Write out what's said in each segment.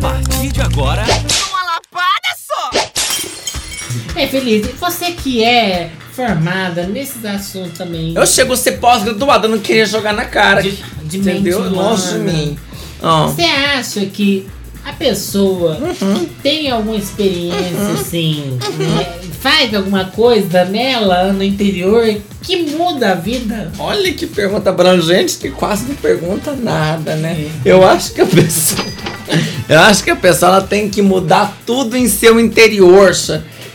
partir de agora. Uma lapada só! É, Feliz, você que é formada nesses assuntos também. Eu chego a ser pós-graduada, não queria jogar na cara. De- de entendeu? mente Longe de mim. Ó. Você acha que a pessoa Uhum. tem alguma experiência assim, né, faz alguma coisa nela no interior que muda a vida? Olha que pergunta abrangente que quase não pergunta nada, né? Eu acho que a pessoa. Eu acho que a pessoa ela tem que mudar tudo em seu interior.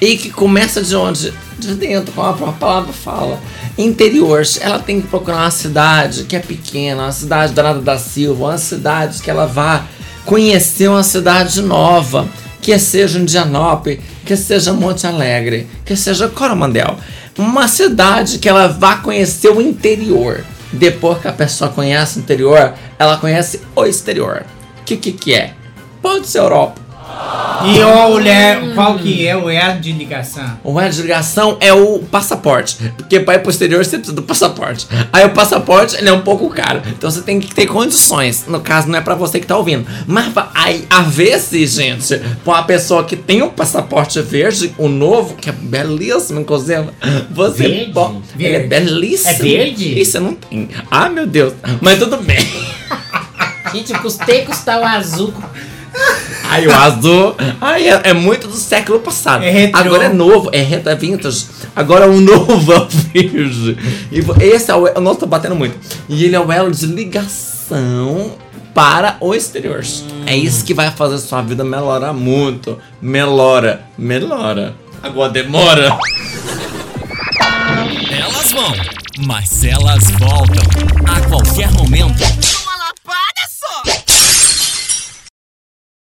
E que começa de onde? De dentro, como a própria palavra fala. Interior. Ela tem que procurar uma cidade que é pequena, uma cidade da Nada da Silva, uma cidade que ela vá conhecer uma cidade nova. Que seja Indianópolis, que seja Monte Alegre, que seja Coromandel. Uma cidade que ela vá conhecer o interior. Depois que a pessoa conhece o interior, ela conhece o exterior. O que, que, que é? Pode ser Europa. E o le- qual que é o elo de ligação? O elo de ligação é o passaporte. Porque para ir pro exterior você precisa do passaporte. Aí o passaporte ele é um pouco caro. Então você tem que ter condições. No caso, não é para você que tá ouvindo. Mas aí, a vezes, gente, pra uma pessoa que tem um passaporte verde, o novo, que é belíssimo, inclusive, você Verde? pode. Ele é Verde. belíssimo. É verde? Isso eu não tem. Ah, meu Deus. Mas tudo bem. Gente, custei custar o azul. Aí o azul. Ai, é, é muito do século passado. É. Agora é novo, é retro, é vintage. Agora o novo é o virgem. E esse é o. Nossa, tá batendo muito. E ele é o elo de ligação para o exterior. É isso que vai fazer sua vida melhorar muito. Melhora. Melhora. Agora demora. Elas vão, mas elas voltam. A qualquer momento.